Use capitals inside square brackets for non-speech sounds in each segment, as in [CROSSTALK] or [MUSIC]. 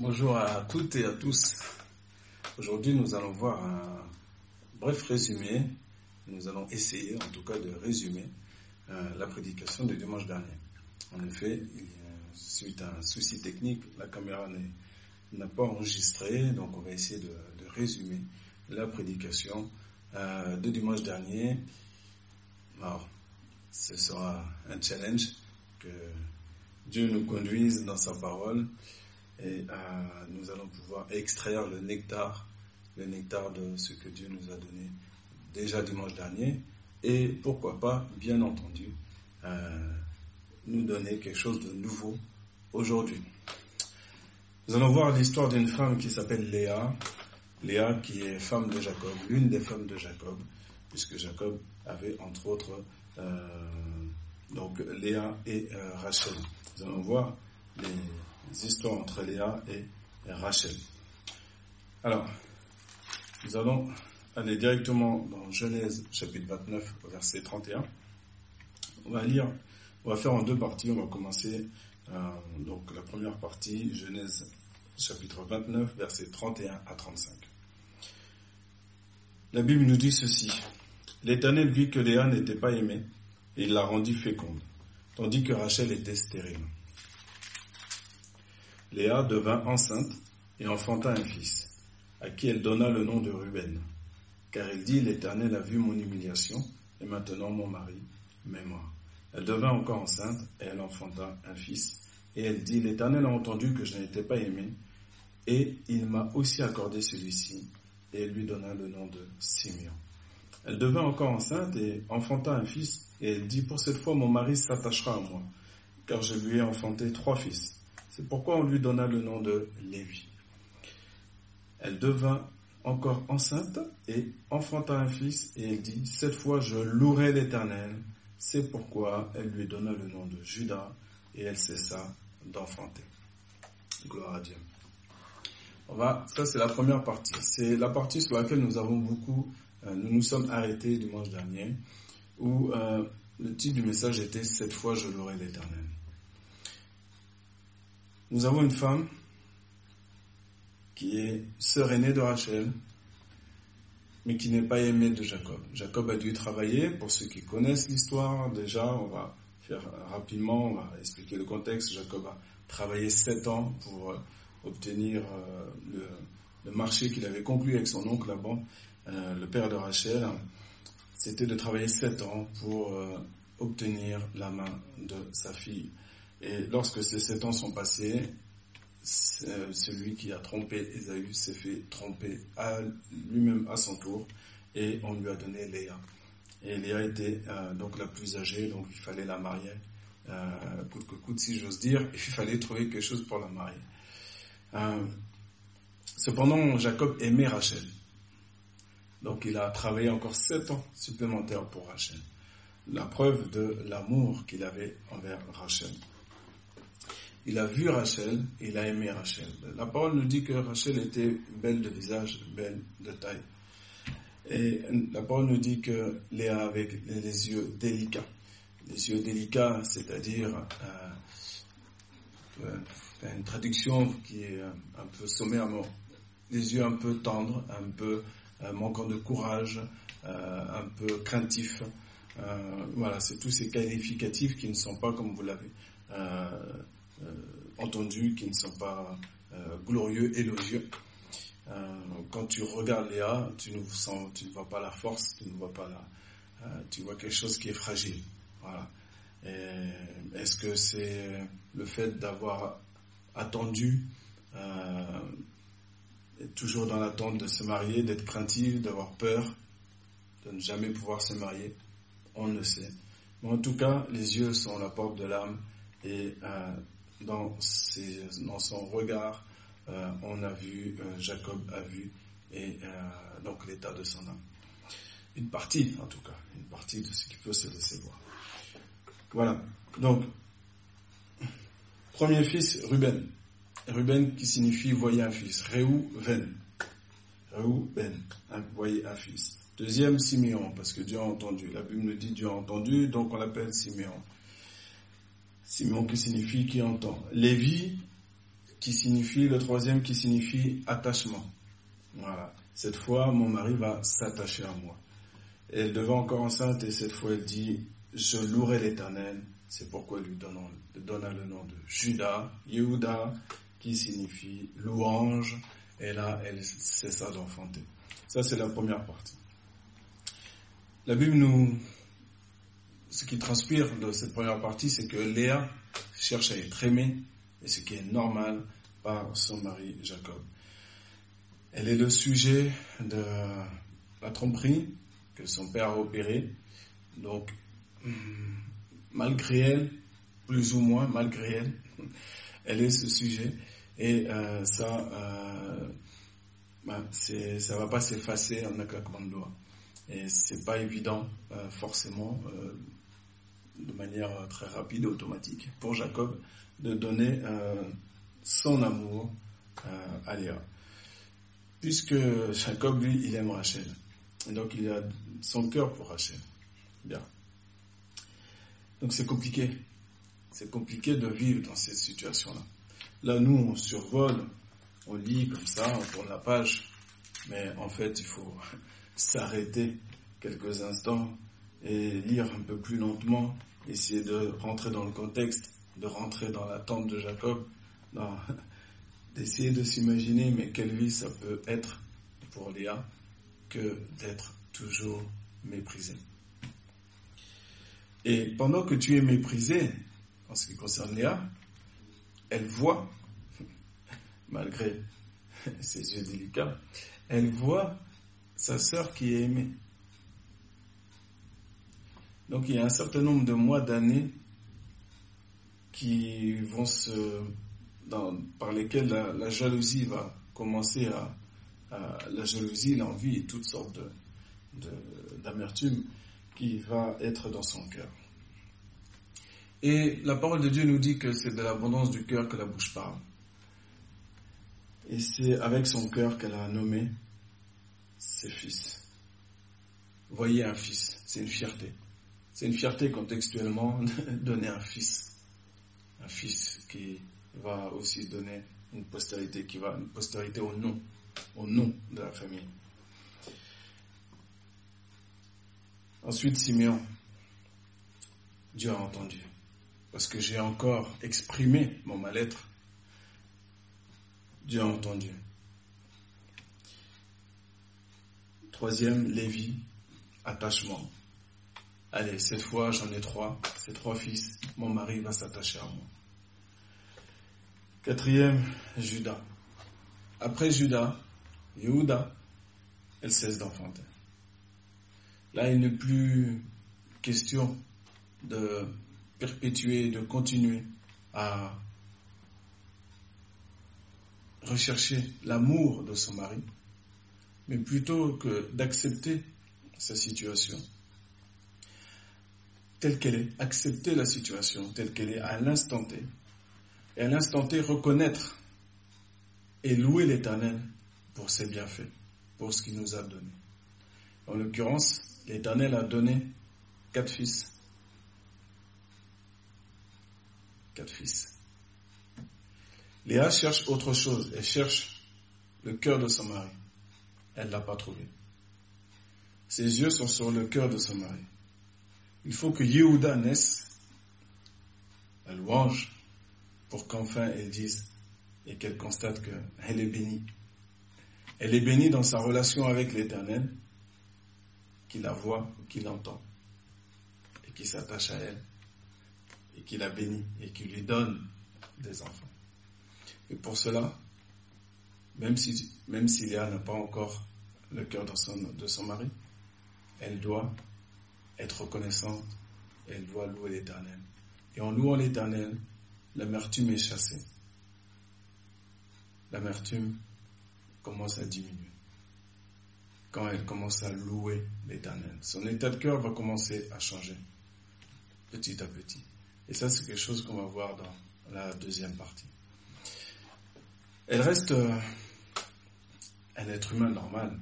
Bonjour à toutes et à tous. Aujourd'hui, nous allons voir un bref résumé. Nous allons essayer, en tout cas, de résumer euh, la prédication de dimanche dernier. En effet, suite à un souci technique, la caméra n'a pas enregistré, donc on va essayer de, résumer la prédication euh, de dimanche dernier. Alors, ce sera un challenge que Dieu nous conduise dans sa parole et euh, nous allons pouvoir extraire le nectar, le nectar de ce que Dieu nous a donné déjà dimanche dernier, et pourquoi pas, bien entendu, euh, nous donner quelque chose de nouveau aujourd'hui. Nous allons voir l'histoire d'une femme qui s'appelle Léa, Léa qui est femme de Jacob, l'une des femmes de Jacob, puisque Jacob avait entre autres euh, donc Léa et Rachel. Nous allons voir les histoires entre Léa et Rachel. Alors, nous allons aller directement dans Genèse chapitre 29 verset 31. On va lire, on va faire en deux parties. On va commencer euh, donc la première partie, Genèse chapitre 29 verset 31 à 35. La Bible nous dit ceci. L'Éternel vit que Léa n'était pas aimée et il la rendit féconde, tandis que Rachel était stérile. Léa devint enceinte et enfanta un fils, à qui elle donna le nom de Ruben, car elle dit, l'Éternel a vu mon humiliation, et maintenant mon mari m'aimera. Elle devint encore enceinte, et elle enfanta un fils, et elle dit, l'Éternel a entendu que je n'étais pas aimée, et il m'a aussi accordé celui-ci, et elle lui donna le nom de Simeon. Elle devint encore enceinte et enfanta un fils, et elle dit, pour cette fois mon mari s'attachera à moi, car je lui ai enfanté trois fils. C'est pourquoi on lui donna le nom de Lévi. Elle devint encore enceinte et enfanta un fils et elle dit, cette fois je louerai l'Éternel. C'est pourquoi elle lui donna le nom de Judas et elle cessa d'enfanter. Gloire à Dieu. On va, ça c'est la première partie. C'est la partie sur laquelle nous avons beaucoup, euh, nous nous sommes arrêtés dimanche dernier, où euh, le titre du message était Cette fois je louerai l'Éternel. Nous avons une femme qui est sœur aînée de Rachel, mais qui n'est pas aimée de Jacob. Jacob a dû travailler, pour ceux qui connaissent l'histoire, déjà, on va faire rapidement, on va expliquer le contexte. Jacob a travaillé sept ans pour euh, obtenir euh, le, marché qu'il avait conclu avec son oncle Laban, euh, le père de Rachel. C'était de travailler sept ans pour obtenir la main de sa fille. Et lorsque ces sept ans sont passés, celui qui a trompé Esaü s'est fait tromper lui-même à son tour et on lui a donné Léa. Et Léa était euh, donc la plus âgée, donc il fallait la marier, euh, coûte que coûte si j'ose dire, [LAUGHS] il fallait trouver quelque chose pour la marier. Euh, cependant, Jacob aimait Rachel. Donc il a travaillé encore sept ans supplémentaires pour Rachel. La preuve de l'amour qu'il avait envers Rachel il a vu Rachel et il a aimé Rachel. La parole nous dit que Rachel était belle de visage, belle de taille. Et la parole nous dit que Léa avait les yeux délicats. Les yeux délicats, c'est-à-dire euh, euh, une traduction qui est un peu sommaire, les yeux un peu tendres, un peu euh, manquant de courage, un peu craintifs. voilà, c'est tous ces qualificatifs qui ne sont pas comme vous l'avez euh, entendus qui ne sont pas euh, glorieux, élogieux. Euh, quand tu regardes Léa, tu ne, sens, tu ne vois pas la force, tu ne vois pas la, tu vois quelque chose qui est fragile. Voilà. Est-ce que c'est le fait d'avoir attendu, euh, toujours dans l'attente de se marier, d'être craintif, d'avoir peur, de ne jamais pouvoir se marier? On ne sait. Mais en tout cas, les yeux sont la porte de l'âme et euh, dans, son regard, euh, on a vu, euh, Jacob a vu, et euh, donc l'état de son âme. Une partie, en tout cas, une partie de ce qui peut se laisser voir. Voilà. Donc, premier fils, Ruben. Ruben qui signifie voyer un fils. Réhouven. Réhouven, voyer un fils. Deuxième, Siméon, parce que Dieu a entendu. La Bible nous dit Dieu a entendu, donc on l'appelle Siméon. Simon qui signifie qui entend. Lévi, qui signifie, le troisième qui signifie attachement. Voilà. Cette fois, mon mari va s'attacher à moi. Elle devint encore enceinte et cette fois elle dit, je louerai l'éternel. C'est pourquoi elle lui donna, le nom de Judas, Yehuda, qui signifie louange. Et là, elle cessa d'enfanter. Ça, c'est la première partie. La Bible nous, ce qui transpire de cette première partie, c'est que Léa cherche à être aimée, et ce qui est normal par son mari Jacob. Elle est le sujet de la tromperie que son père a opérée. Donc, malgré elle, plus ou moins malgré elle, [LAUGHS] elle est ce sujet. Et euh, ça, euh, bah, ça va pas s'effacer en un claquement de doigts. Et c'est pas évident, euh, forcément, de manière très rapide et automatique, pour Jacob de donner son amour à Léa. Puisque Jacob, lui, il aime Rachel. Et donc il a son cœur pour Rachel. Bien. Donc c'est compliqué. C'est compliqué de vivre dans cette situation-là. Là, nous, on survole, on lit comme ça, on tourne la page. Mais en fait, il faut [LAUGHS] s'arrêter quelques instants et lire un peu plus lentement, essayer de rentrer dans le contexte, de rentrer dans l'attente de Jacob, [LAUGHS] d'essayer de s'imaginer, mais quelle vie ça peut être pour Léa que d'être toujours méprisé. Et pendant que tu es méprisé, en ce qui concerne Léa, elle voit, [LAUGHS] malgré [LAUGHS] ses yeux délicats, elle voit sa sœur qui est aimée. Donc il y a un certain nombre de mois, d'années qui vont se, par lesquels la, jalousie va commencer à, la jalousie, l'envie et toutes sortes d'amertume qui va être dans son cœur. Et la parole de Dieu nous dit que c'est de l'abondance du cœur que la bouche parle. Et c'est avec son cœur qu'elle a nommé ses fils. Voyez un fils, c'est une fierté. C'est une fierté contextuellement de [LAUGHS] donner un fils. Un fils qui va aussi donner une postérité, qui va, une postérité au nom, au nom de la famille. Ensuite, Simeon, Dieu a entendu, parce que j'ai encore exprimé mon mal-être. Dieu a entendu. Troisième, Lévi, attachement. Allez, cette fois j'en ai trois, ces trois fils, mon mari va s'attacher à moi. Quatrième, Judas. Après Judas, Yehuda, elle cesse d'enfanter. Là, il n'est plus question de perpétuer, de continuer à rechercher l'amour de son mari, mais plutôt que d'accepter sa situation telle qu'elle est, accepter la situation telle qu'elle est à l'instant T, et à l'instant T reconnaître et louer l'Éternel pour ses bienfaits, pour ce qu'il nous a donné. En l'occurrence, l'Éternel a donné quatre fils. Quatre fils. Léa cherche autre chose. Elle cherche le cœur de son mari. Elle ne l'a pas trouvé. Ses yeux sont sur le cœur de son mari. Il faut que Yehuda naisse, la louange, pour qu'enfin elle dise et qu'elle constate qu'elle est bénie. Elle est bénie dans sa relation avec l'Éternel qui la voit, qui l'entend, et qui s'attache à elle, et qui la bénit, et qui lui donne des enfants. Et pour cela, même si, même Léa n'a pas encore le cœur de son mari, elle doit être reconnaissante, elle doit louer l'éternel. Et en louant l'éternel, l'amertume est chassée. L'amertume commence à diminuer quand elle commence à louer l'Éternel. Son état de cœur va commencer à changer petit à petit. Et ça, c'est quelque chose qu'on va voir dans la deuxième partie. Elle reste euh, un être humain normal.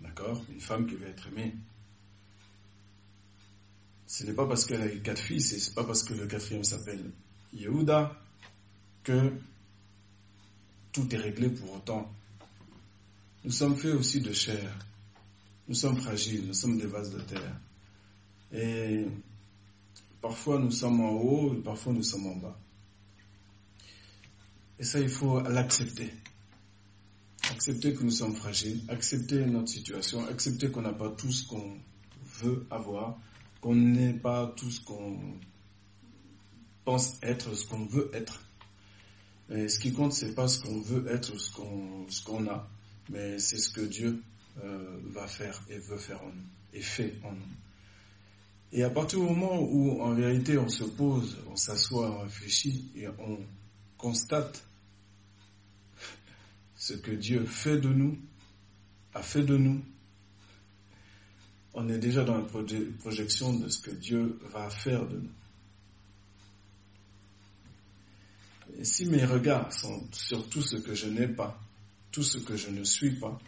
D'accord? Une femme qui veut être aimée. Ce n'est pas parce qu'elle a eu quatre fils et ce n'est pas parce que le quatrième s'appelle Yehuda que tout est réglé pour autant. Nous sommes faits aussi de chair. Nous sommes fragiles, nous sommes des vases de terre. Et parfois nous sommes en haut et parfois nous sommes en bas. Et ça, il faut l'accepter. Accepter que nous sommes fragiles, accepter notre situation, accepter qu'on n'a pas tout ce qu'on veut avoir, qu'on n'est pas tout ce qu'on pense être, ce qu'on veut être. Et ce qui compte, c'est pas ce qu'on veut être, ce qu'on a, mais c'est ce que Dieu euh, va faire et veut faire en nous et fait en nous. Et à partir du moment où, en vérité, on se pose, on s'assoit, on réfléchit et on constate ce que Dieu fait de nous, a fait de nous, on est déjà dans la projection de ce que Dieu va faire de nous. Et si mes regards sont sur tout ce que je n'ai pas, tout ce que je ne suis pas,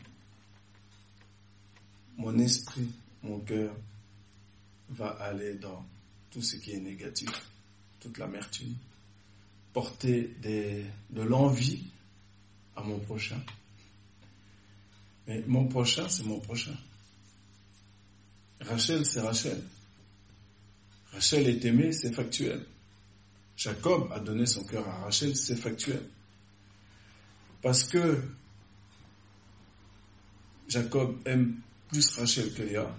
mon esprit, mon cœur va aller dans tout ce qui est négatif, toute l'amertume, porter de l'envie à mon prochain. Mais mon prochain, c'est mon prochain. Rachel, c'est Rachel. Rachel est aimée, c'est factuel. Jacob a donné son cœur à Rachel, c'est factuel. Parce que Jacob aime plus Rachel que Léa,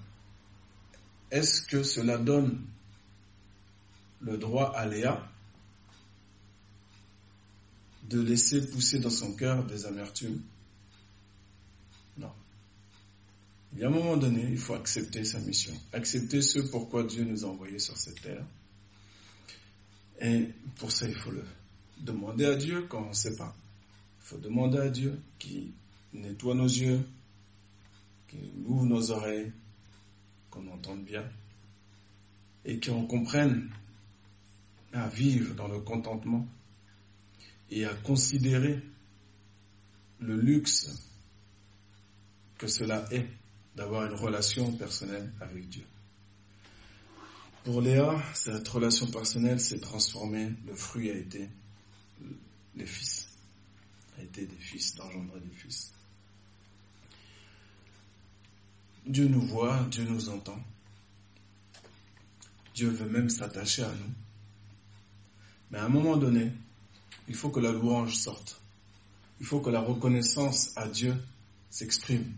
est-ce que cela donne le droit à Léa de laisser pousser dans son cœur des amertumes Non. Il y a un moment donné, il faut accepter sa mission, accepter ce pourquoi Dieu nous a envoyés sur cette terre. Et pour ça, il faut le demander à Dieu quand on ne sait pas. Il faut demander à Dieu qui nettoie nos yeux, qui ouvre nos oreilles, qu'on entende bien, et qu'on comprenne à vivre dans le contentement et à considérer le luxe que cela est d'avoir une relation personnelle avec Dieu. Pour Léa, cette relation personnelle s'est transformée, le fruit a été les fils, a été des fils, d'engendrer des fils. Dieu nous voit, Dieu nous entend. Dieu veut même s'attacher à nous. Mais à un moment donné, il faut que la louange sorte. Il faut que la reconnaissance à Dieu s'exprime.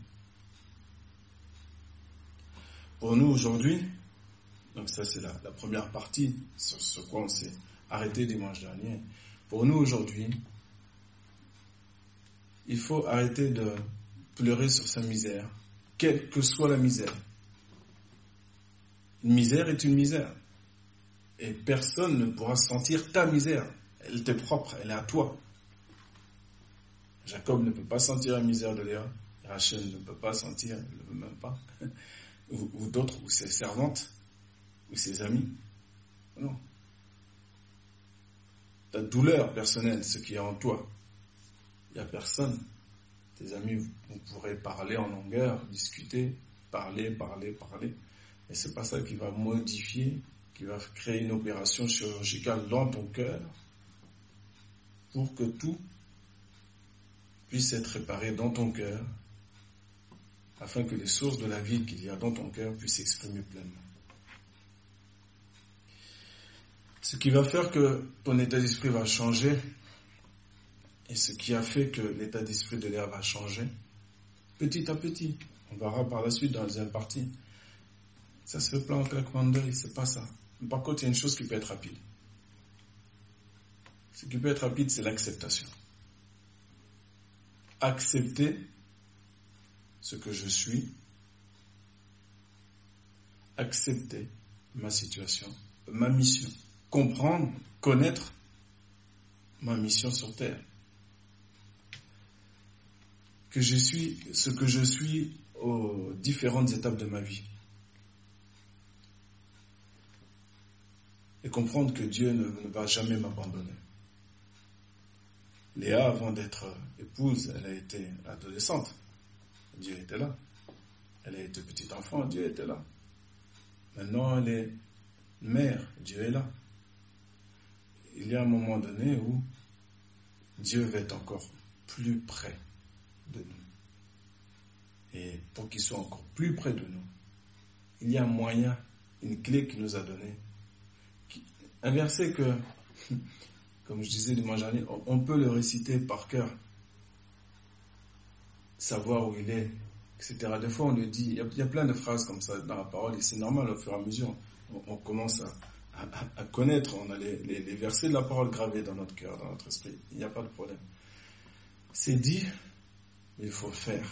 Pour nous aujourd'hui, donc ça c'est la, première partie sur ce quoi on s'est arrêté dimanche dernier. Pour nous aujourd'hui, il faut arrêter de pleurer sur sa misère, quelle que soit la misère. Une misère est une misère. Et personne ne pourra sentir ta misère. Elle t'est propre, elle est à toi. Jacob ne peut pas sentir la misère de Léa. Rachel ne peut pas sentir, elle ne veut même pas. Ou, d'autres, ou ses servantes, ou ses amis. Non. Ta douleur personnelle, ce qui est en toi, il n'y a personne. Tes amis, vous pourrez parler en longueur, discuter, parler, parler, parler. Et c'est pas ça qui va modifier, qui va créer une opération chirurgicale dans ton cœur pour que tout puisse être réparé dans ton cœur, afin que les sources de la vie qu'il y a dans ton cœur puissent s'exprimer pleinement. Ce qui va faire que ton état d'esprit va changer, et ce qui a fait que l'état d'esprit de l'air va changer, petit à petit, on verra par la suite dans la deuxième partie, ça se fait pas en claquement d'œil, c'est pas ça. par contre, il y a une chose qui peut être rapide. Ce qui peut être rapide, c'est l'acceptation. Accepter ce que je suis, accepter ma situation, ma mission, comprendre, connaître ma mission sur Terre. Que je suis ce que je suis aux différentes étapes de ma vie. Et comprendre que Dieu ne, ne va jamais m'abandonner. Léa, avant d'être épouse, elle a été adolescente. Dieu était là. Elle a été petite enfant, Dieu était là. Maintenant, elle est mère, Dieu est là. Il y a un moment donné où Dieu va être encore plus près de nous. Et pour qu'il soit encore plus près de nous, il y a un moyen, une clé qu'il nous a donnée. Un verset que, [LAUGHS] comme je disais dimanche dernier, on peut le réciter par cœur, savoir où il est, etc. Des fois, on le dit, il y, a, plein de phrases comme ça dans la parole, et c'est normal au fur et à mesure, on, commence à, connaître, on a les, les, versets de la parole gravés dans notre cœur, dans notre esprit, il n'y a pas de problème. C'est dit, mais il faut faire.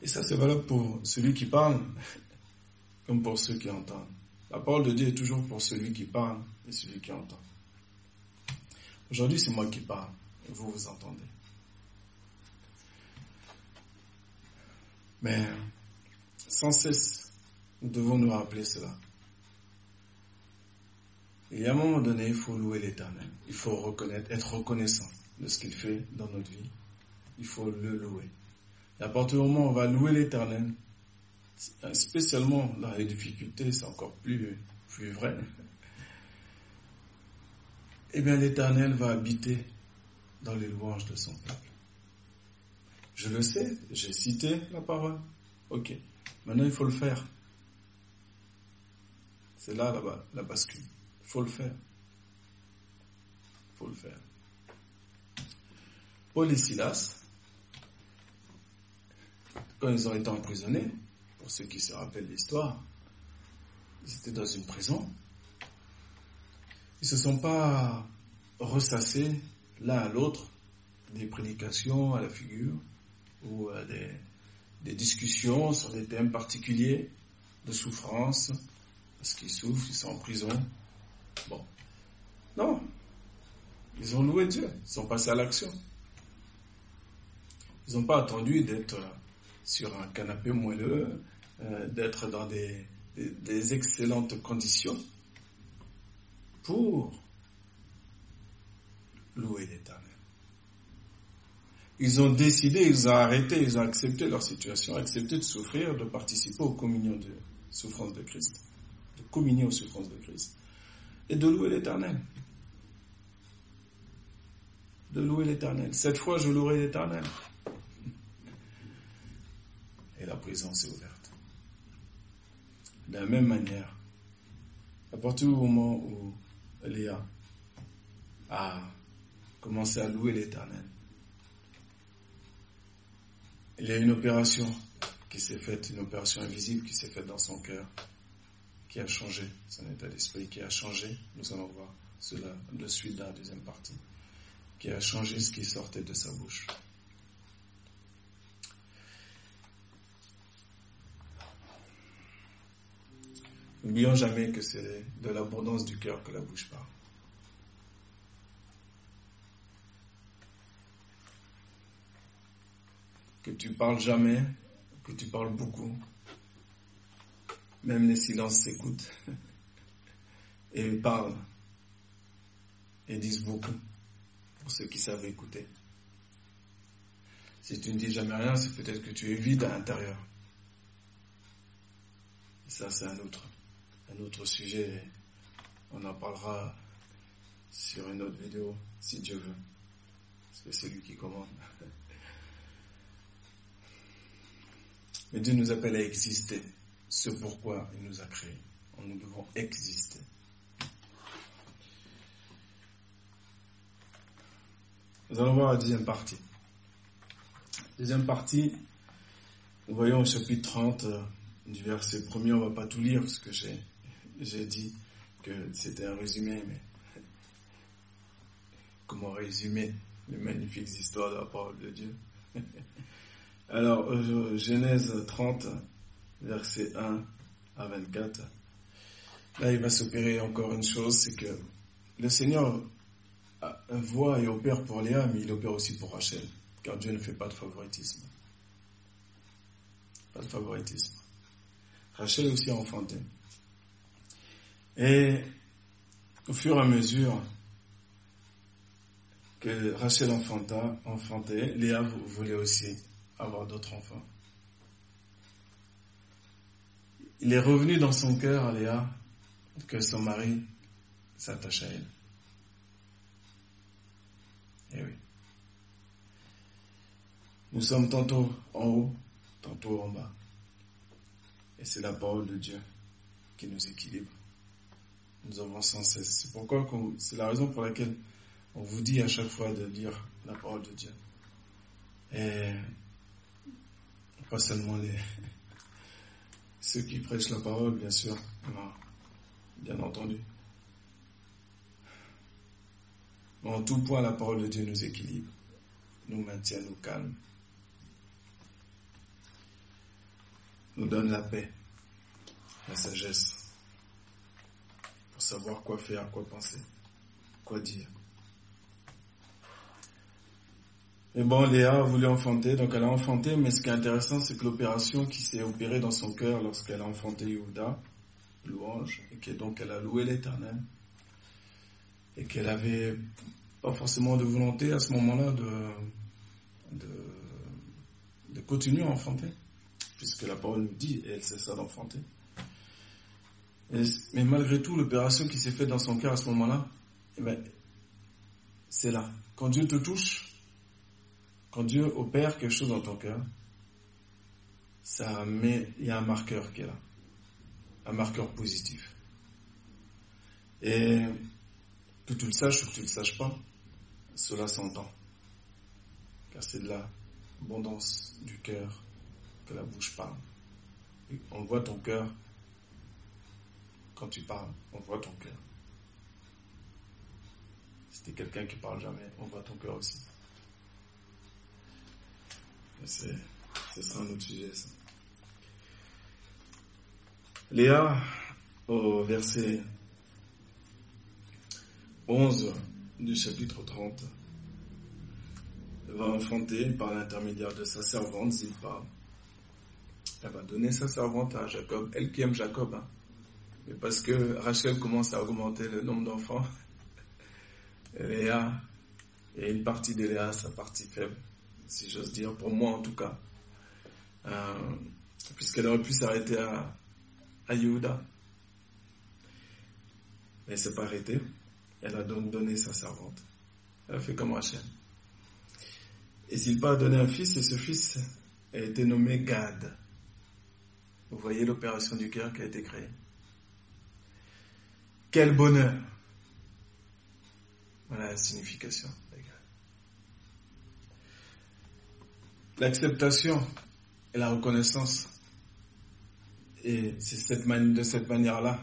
Et ça, c'est valable pour celui qui parle, [LAUGHS] comme pour ceux qui entendent. La parole de Dieu est toujours pour celui qui parle et celui qui entend. Aujourd'hui, c'est moi qui parle, et vous, vous entendez. Mais sans cesse, nous devons nous rappeler cela. Et à un moment donné, il faut louer l'Éternel. Il faut reconnaître, être reconnaissant de ce qu'il fait dans notre vie. Il faut le louer. Et à partir du moment où on va louer l'Éternel, spécialement dans les difficultés, c'est encore plus, plus vrai. Eh bien, l'Éternel va habiter dans les louanges de son peuple. Je le sais, j'ai cité la parole. Ok. Maintenant, il faut le faire. C'est là la, la bascule. Il faut le faire. Il faut le faire. Paul et Silas, quand ils ont été emprisonnés, pour ceux qui se rappellent l'histoire, ils étaient dans une prison. Ils ne se sont pas ressassés l'un à l'autre des prédications à la figure ou euh, des, discussions sur des thèmes particuliers de souffrance, parce qu'ils souffrent, ils sont en prison. Bon. Non. Ils ont loué Dieu, ils sont passés à l'action. Ils n'ont pas attendu d'être sur un canapé moelleux, euh, d'être dans des, des, des excellentes conditions pour louer l'Éternel. Ils ont décidé, ils ont arrêté, ils ont accepté leur situation, accepté de souffrir, de participer aux communions de souffrance de Christ, de communier aux souffrances de Christ, et de louer l'Éternel. De louer l'Éternel. Cette fois, je louerai l'Éternel. Et la présence est ouverte. De la même manière, à partir du moment où Léa a commencé à louer l'Éternel, il y a une opération qui s'est faite, une opération invisible qui s'est faite dans son cœur, qui a changé son état d'esprit, qui a changé, nous allons voir cela de suite dans la deuxième partie, qui a changé ce qui sortait de sa bouche. N'oublions jamais que c'est de l'abondance du cœur que la bouche parle. Que tu parles jamais, que tu parles beaucoup. Même les silences s'écoutent [LAUGHS] et parlent et disent beaucoup pour ceux qui savent écouter. Si tu ne dis jamais rien, c'est peut-être que tu es vide à l'intérieur. Ça, c'est un autre, un autre sujet. On en parlera sur une autre vidéo, si Dieu veut. Parce que c'est lui qui commande. [LAUGHS] Mais Dieu nous appelle à exister. Ce pourquoi il nous a créés. Nous devons exister. Nous allons voir la deuxième partie. Deuxième partie, nous voyons au chapitre 30 euh, du verset premier, on va pas tout lire parce que j'ai dit que c'était un résumé, mais [LAUGHS] comment résumer les magnifiques histoires de la parole de Dieu? [LAUGHS] Alors, Genèse 30, verset 1 à 24. Là, il va s'opérer encore une chose, c'est que le Seigneur voit et opère pour Léa, mais il opère aussi pour Rachel, car Dieu ne fait pas de favoritisme. Pas de favoritisme. Rachel aussi a enfanté. Et au fur et à mesure que Rachel enfanta, enfantait, Léa voulait aussi avoir d'autres enfants. Il est revenu dans son cœur Léa que son mari s'attache à elle. Eh oui. Nous sommes tantôt en haut, tantôt en bas. Et c'est la parole de Dieu qui nous équilibre. Nous avons sans cesse. C'est pourquoi, c'est la raison pour laquelle on vous dit à chaque fois de lire la parole de Dieu. Pas seulement les, ceux qui prêchent la parole, bien sûr, bien entendu. Mais en tout point, la parole de Dieu nous équilibre, nous maintient, nous calme, nous donne la paix, la sagesse, pour savoir quoi faire, quoi penser, quoi dire. Et bon, Léa a voulu enfanter, donc elle a enfanté, mais ce qui est intéressant, c'est que l'opération qui s'est opérée dans son cœur lorsqu'elle a enfanté Yehuda, louange, et que donc elle a loué l'éternel, et qu'elle avait pas forcément de volonté à ce moment-là de, de, de, continuer à enfanter, puisque la parole nous dit, et elle cessa d'enfanter. Mais malgré tout, l'opération qui s'est faite dans son cœur à ce moment-là, eh ben, c'est là. Quand Dieu te touche, quand Dieu opère quelque chose dans ton cœur, ça met, il y a un marqueur qui est là, un marqueur positif. Et que tu le saches ou que tu ne le saches pas, cela s'entend. Car c'est de l'abondance du cœur que la bouche parle. on voit ton cœur quand tu parles, on voit ton cœur. Si tu es quelqu'un qui parle jamais, on voit ton cœur aussi. C'est, ce sera un autre sujet, ça. Léa, au verset 11 du chapitre 30, va enfanter par l'intermédiaire de sa servante Zilpa. Elle va donner sa servante à Jacob, elle qui aime Jacob, hein. mais parce que Rachel commence à augmenter le nombre d'enfants, [LAUGHS] Léa, et une partie de Léa, sa partie faible, si j'ose dire, pour moi en tout cas. Euh, puisqu'elle aurait pu s'arrêter à, à Yehuda. Mais elle s'est pas arrêtée. Elle a donc donné sa servante. Elle a fait comme Rachel. Et s'il a donné un fils, et ce fils a été nommé Gad. Vous voyez l'opération du cœur qui a été créée. Quel bonheur. Voilà la signification. L'acceptation et la reconnaissance. Et c'est cette de cette manière-là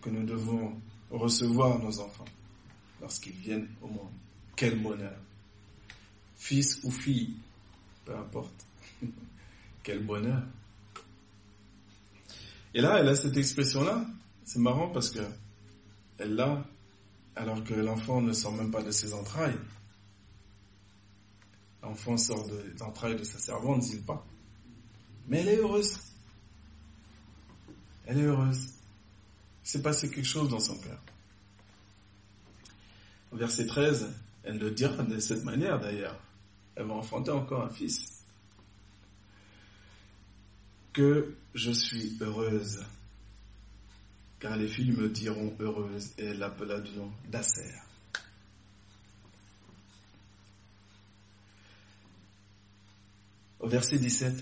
que nous devons recevoir nos enfants lorsqu'ils viennent au monde. Quel bonheur. Fils ou fille, peu importe. [LAUGHS] Quel bonheur. Et là, elle a cette expression-là. C'est marrant parce que elle l'a alors que l'enfant ne sort même pas de ses entrailles. L'enfant sort de sa servante, dit pas. Mais elle est heureuse. Elle est heureuse. C'est passé quelque chose dans son cœur. Verset 13, elle le dira de cette manière d'ailleurs. Elle va enfanter encore un fils. Que je suis heureuse, car les filles me diront heureuse, et elle l'appela du nom. Au verset 17,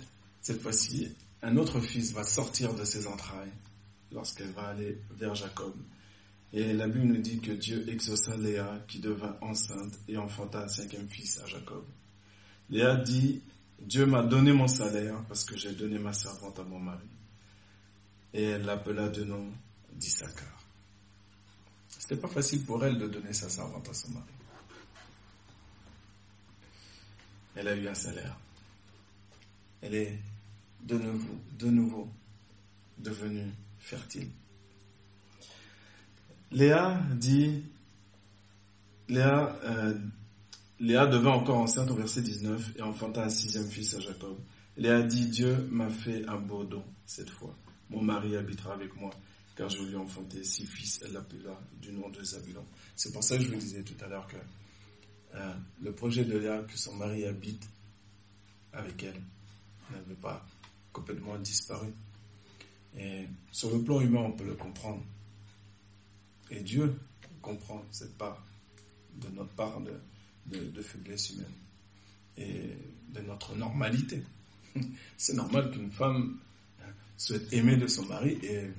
cette fois-ci, un autre fils va sortir de ses entrailles lorsqu'elle va aller vers Jacob. Et la Bible nous dit que Dieu exauça Léa qui devint enceinte et enfanta un cinquième fils à Jacob. Léa dit, Dieu m'a donné mon salaire parce que j'ai donné ma servante à mon mari. Et elle l'appela de nom d'Issachar. C'était pas facile pour elle de donner sa servante à son mari. Elle a eu un salaire elle est de nouveau, de nouveau devenue fertile. Léa dit, Léa, euh, Léa devint encore enceinte au verset 19 et enfanta un sixième fils à Jacob. Léa dit, Dieu m'a fait un beau don cette fois. Mon mari habitera avec moi, car je lui ai enfanté six fils. Elle l'appela du nom de Zabulon. C'est pour ça que je vous disais tout à l'heure que euh, le projet de Léa, que son mari habite avec elle, n'avait pas complètement disparu. Et sur le plan humain, on peut le comprendre. Et Dieu comprend cette part de notre part de, de, de faiblesse humaine. Et de notre normalité. [LAUGHS] C'est normal qu'une femme souhaite aimer de son mari et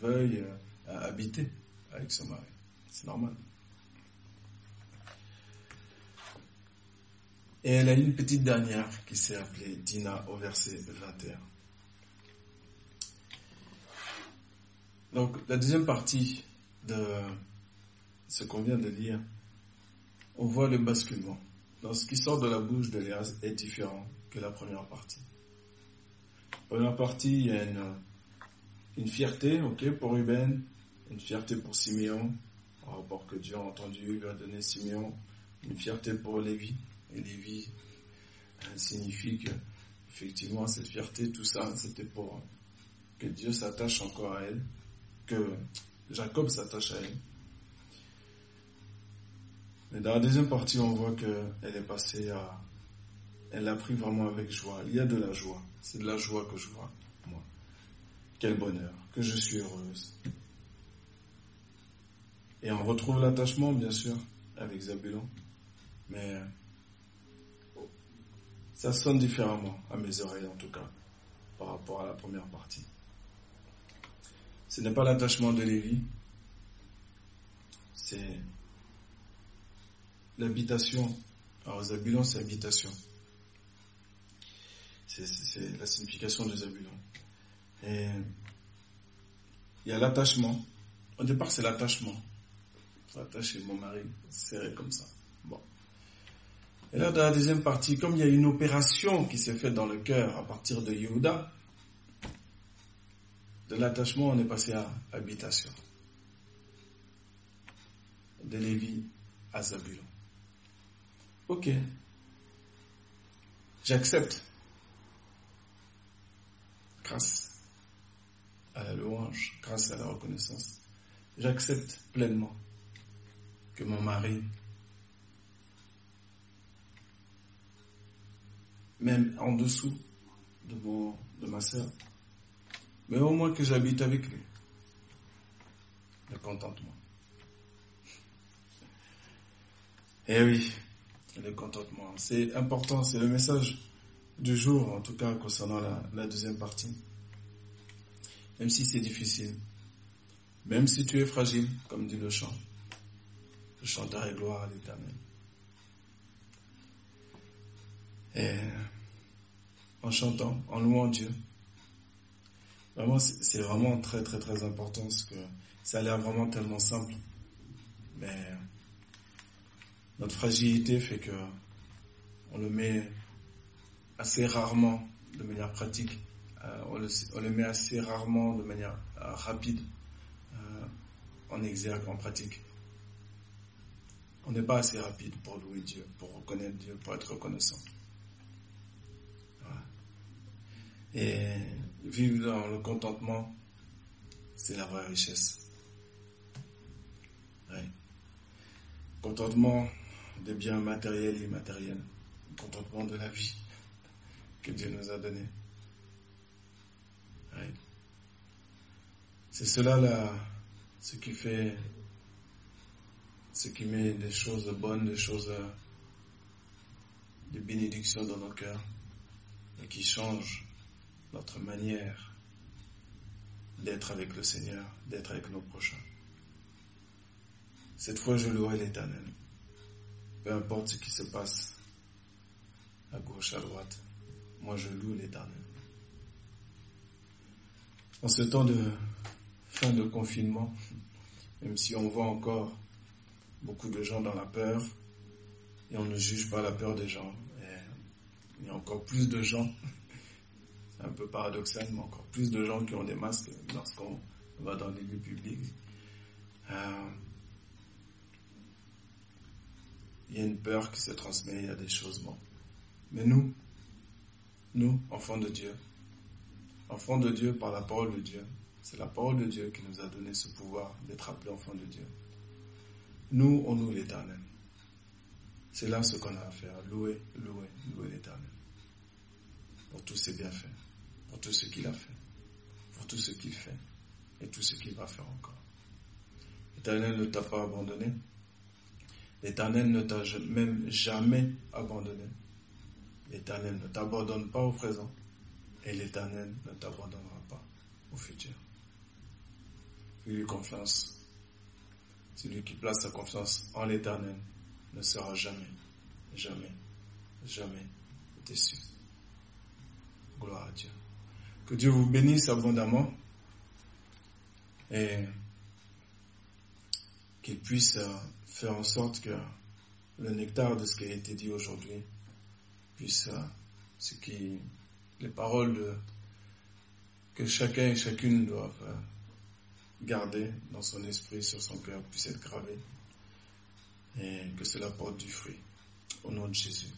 veuille euh, habiter avec son mari. C'est normal. Et elle a une petite dernière qui s'est appelée Dina au verset 21. Donc la deuxième partie de ce qu'on vient de lire, on voit le basculement. Donc ce qui sort de la bouche de Léa est différent que la première partie. La première partie, il y a une, une fierté, ok, pour Ruben, une fierté pour Siméon, par rapport que Dieu a entendu, lui a donné Siméon, une fierté pour Lévi, et Lévi euh, signifie que, effectivement, cette fierté, tout ça, c'était pour que Dieu s'attache encore à elle, que Jacob s'attache à elle. Mais dans la deuxième partie, on voit qu'elle est passée à... Elle l'a pris vraiment avec joie. Il y a de la joie. C'est de la joie que je vois, moi. Quel bonheur, que je suis heureuse. Et on retrouve l'attachement, bien sûr, avec Zabulon. Mais ça sonne différemment à mes oreilles, en tout cas, par rapport à la première partie. Ce n'est pas l'attachement de Lévi, c'est l'habitation. Alors Zabulon, c'est habitation. C'est la signification de Zabulon. Et il y a l'attachement. Au départ, c'est l'attachement. Attacher mon mari, serré comme ça. Bon. Et là, dans la deuxième partie, comme il y a une opération qui s'est faite dans le cœur à partir de Yehuda, de l'attachement, on est passé à habitation. De Lévi à Zabulon. Ok. J'accepte. Grâce à la louange, grâce à la reconnaissance. J'accepte pleinement que mon mari, même en dessous de, mon, de ma soeur, mais au moins que j'habite avec lui. Le contentement. Eh oui, le contentement. C'est important, c'est le message du jour, en tout cas concernant la, deuxième partie. Même si c'est difficile, même si tu es fragile, comme dit le chant, je chanterai gloire à l'éternel. Et en chantant, en louant Dieu, vraiment, c'est vraiment très, très, très important parce que ça a l'air vraiment tellement simple. Mais notre fragilité fait que on le met assez rarement de manière pratique. Euh, on, le, met assez rarement de manière euh, rapide euh, en exergue, en pratique. On n'est pas assez rapide pour louer Dieu, pour reconnaître Dieu, pour être reconnaissant. Et vivre dans le contentement, c'est la vraie richesse. Contentement des biens matériels et immatériels. Contentement de la vie que Dieu nous a donnée. C'est cela là, ce qui fait, ce qui met des choses bonnes, des choses, de bénédictions dans nos cœurs et qui change notre manière d'être avec le Seigneur, d'être avec nos prochains. Cette fois, je louerai l'Éternel. Peu importe ce qui se passe, à gauche, à droite, moi je loue l'Éternel. En ce temps de fin de confinement, même si on voit encore beaucoup de gens dans la peur, et on ne juge pas la peur des gens, il y a encore plus de gens un peu paradoxal, mais encore plus de gens qui ont des masques lorsqu'on va dans les lieux publics. Euh, il y a une peur qui se transmet, il y a des choses. Bon. Mais nous, nous, enfants de Dieu, enfants de Dieu par la parole de Dieu, c'est la parole de Dieu qui nous a donné ce pouvoir d'être appelés enfants de Dieu. Nous, on loue l'éternel. C'est là ce qu'on a à faire, louer, louer, louer l'éternel. Pour tous ses bienfaits pour tout ce qu'il a fait, pour tout ce qu'il fait et tout ce qu'il va faire encore. L'Éternel ne t'a pas abandonné. L'Éternel ne t'a même jamais abandonné. L'Éternel ne t'abandonne pas au présent et l'Éternel ne t'abandonnera pas au futur. Fais-lui confiance. Celui qui place sa confiance en l'Éternel ne sera jamais, jamais, jamais déçu. Gloire à Dieu. Que Dieu vous bénisse abondamment et qu'il puisse faire en sorte que le nectar de ce qui a été dit aujourd'hui puisse, ce qui, les paroles que chacun et chacune doivent garder dans son esprit, sur son cœur, puissent être gravées et que cela porte du fruit. Au nom de Jésus.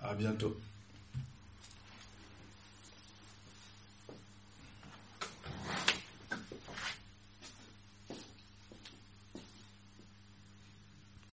À bientôt.